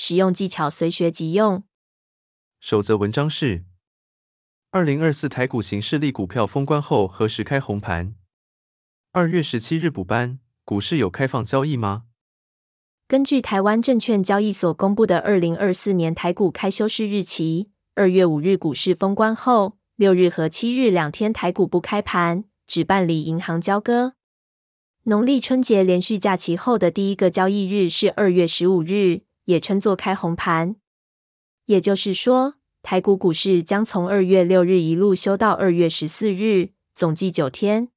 实用技巧随学即用。首则文章是：二零二四台股型势力股票封关后何时开红盘？二月十七日补班，股市有开放交易吗？根据台湾证券交易所公布的二零二四年台股开休市日期，二月五日股市封关后，六日和七日两天台股不开盘，只办理银行交割。农历春节连续假期后的第一个交易日是二月十五日。也称作开红盘，也就是说，台股股市将从二月六日一路休到二月十四日，总计九天。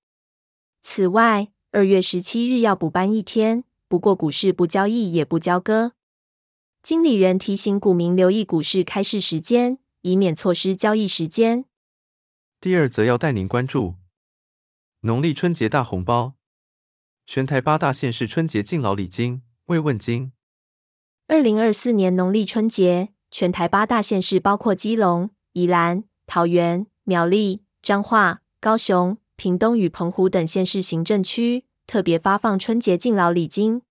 此外，二月十七日要补班一天，不过股市不交易也不交割。经理人提醒股民留意股市开市时间，以免错失交易时间。第二则要带您关注农历春节大红包，全台八大县市春节敬老礼金、慰问金。二零二四年农历春节，全台八大县市包括基隆、宜兰、桃园、苗栗、彰化、高雄、屏东与澎湖等县市行政区，特别发放春节敬老礼金。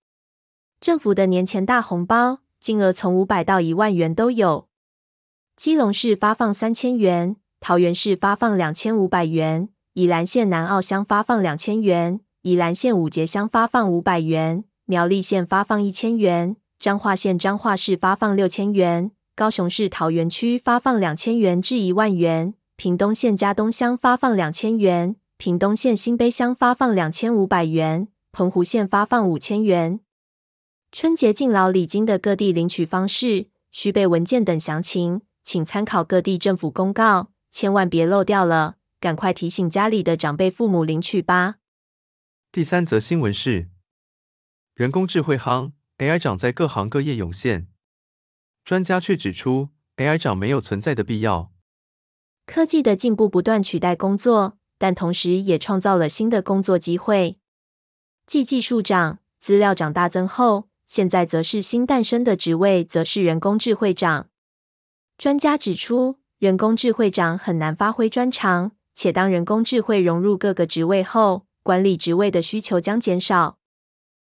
政府的年前大红包金额从五百到一万元都有。基隆市发放三千元，桃园市发放两千五百元，宜兰县南澳乡发放两千元，宜兰县五结乡发放五百元，苗栗县发放一千元。彰化县彰化市发放六千元，高雄市桃园区发放两千元至一万元，屏东县佳东乡发放两千元，屏东县新卑乡发放两千五百元，澎湖县发放五千元。春节敬老礼金的各地领取方式、需备文件等详情，请参考各地政府公告，千万别漏掉了，赶快提醒家里的长辈父母领取吧。第三则新闻是人工智慧夯。AI 涨在各行各业涌现，专家却指出，AI 涨没有存在的必要。科技的进步不断取代工作，但同时也创造了新的工作机会。继技术涨、资料涨大增后，现在则是新诞生的职位，则是人工智慧涨。专家指出，人工智慧涨很难发挥专长，且当人工智慧融入各个职位后，管理职位的需求将减少。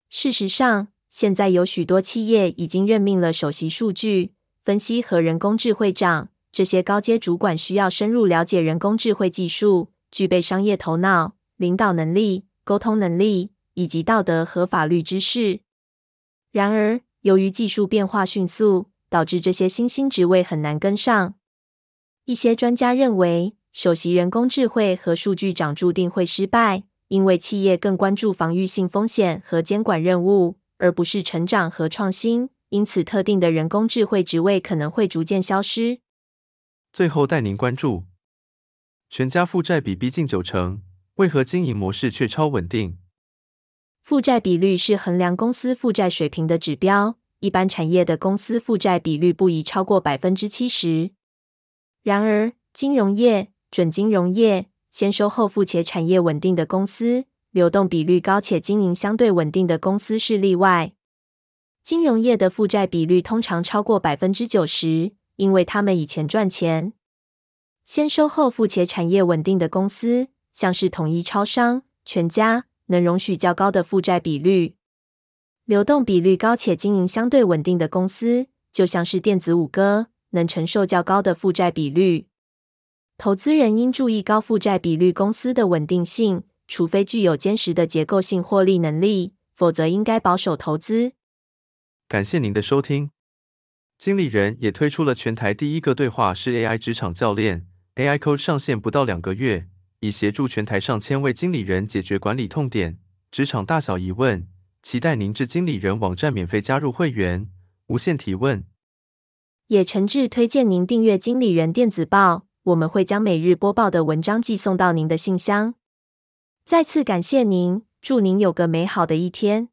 事实上，现在有许多企业已经任命了首席数据分析和人工智慧长，这些高阶主管需要深入了解人工智慧技术，具备商业头脑、领导能力、沟通能力以及道德和法律知识。然而，由于技术变化迅速，导致这些新兴职位很难跟上。一些专家认为，首席人工智慧和数据长注定会失败，因为企业更关注防御性风险和监管任务。而不是成长和创新，因此特定的人工智慧职位可能会逐渐消失。最后带您关注：全家负债比逼近九成，为何经营模式却超稳定？负债比率是衡量公司负债水平的指标，一般产业的公司负债比率不宜超过百分之七十。然而，金融业、准金融业、先收后付且产业稳定的公司。流动比率高且经营相对稳定的公司是例外。金融业的负债比率通常超过百分之九十，因为他们以前赚钱。先收后付且产业稳定的公司，像是统一超商、全家，能容许较高的负债比率。流动比率高且经营相对稳定的公司，就像是电子五哥，能承受较高的负债比率。投资人应注意高负债比率公司的稳定性。除非具有坚实的结构性获利能力，否则应该保守投资。感谢您的收听。经理人也推出了全台第一个对话式 AI 职场教练，AI Coach 上线不到两个月，已协助全台上千位经理人解决管理痛点、职场大小疑问。期待您至经理人网站免费加入会员，无限提问。也诚挚推荐您订阅经理人电子报，我们会将每日播报的文章寄送到您的信箱。再次感谢您，祝您有个美好的一天。